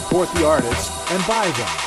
support the artists and buy them.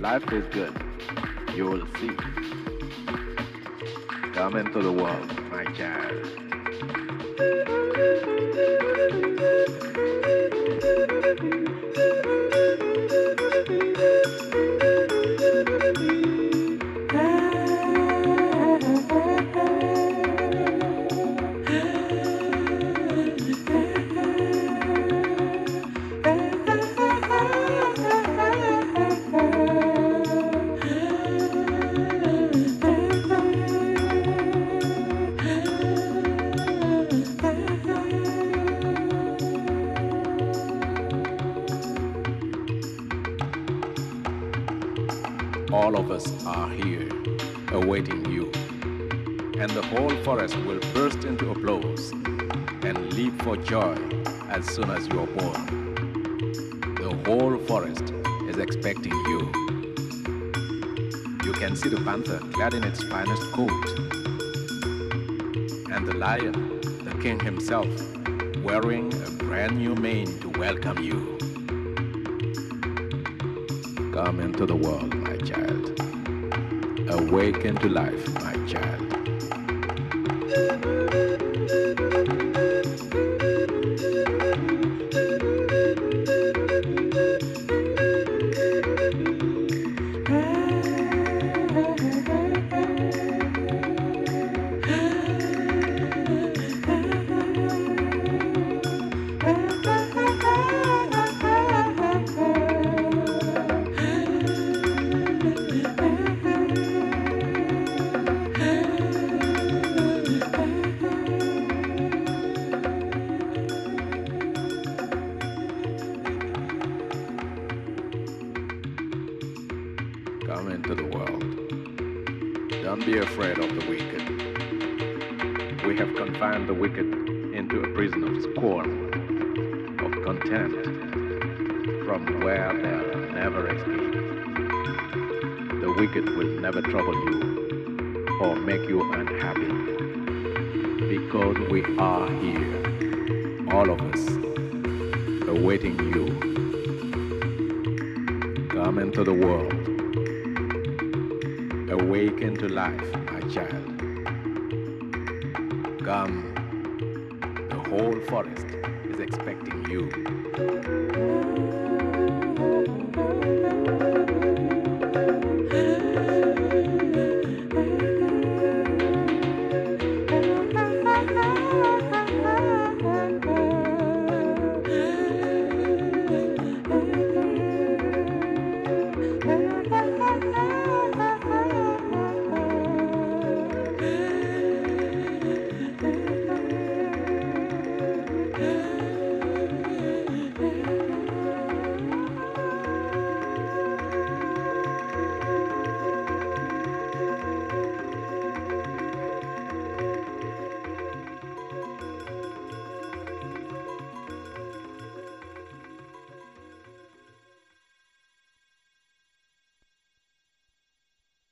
Life is good. You will see. Come into the world, my child. Joy as soon as you are born. The whole forest is expecting you. You can see the panther clad in its finest coat, and the lion, the king himself, wearing a brand new mane to welcome you. Come into the world, my child. Awaken to life, my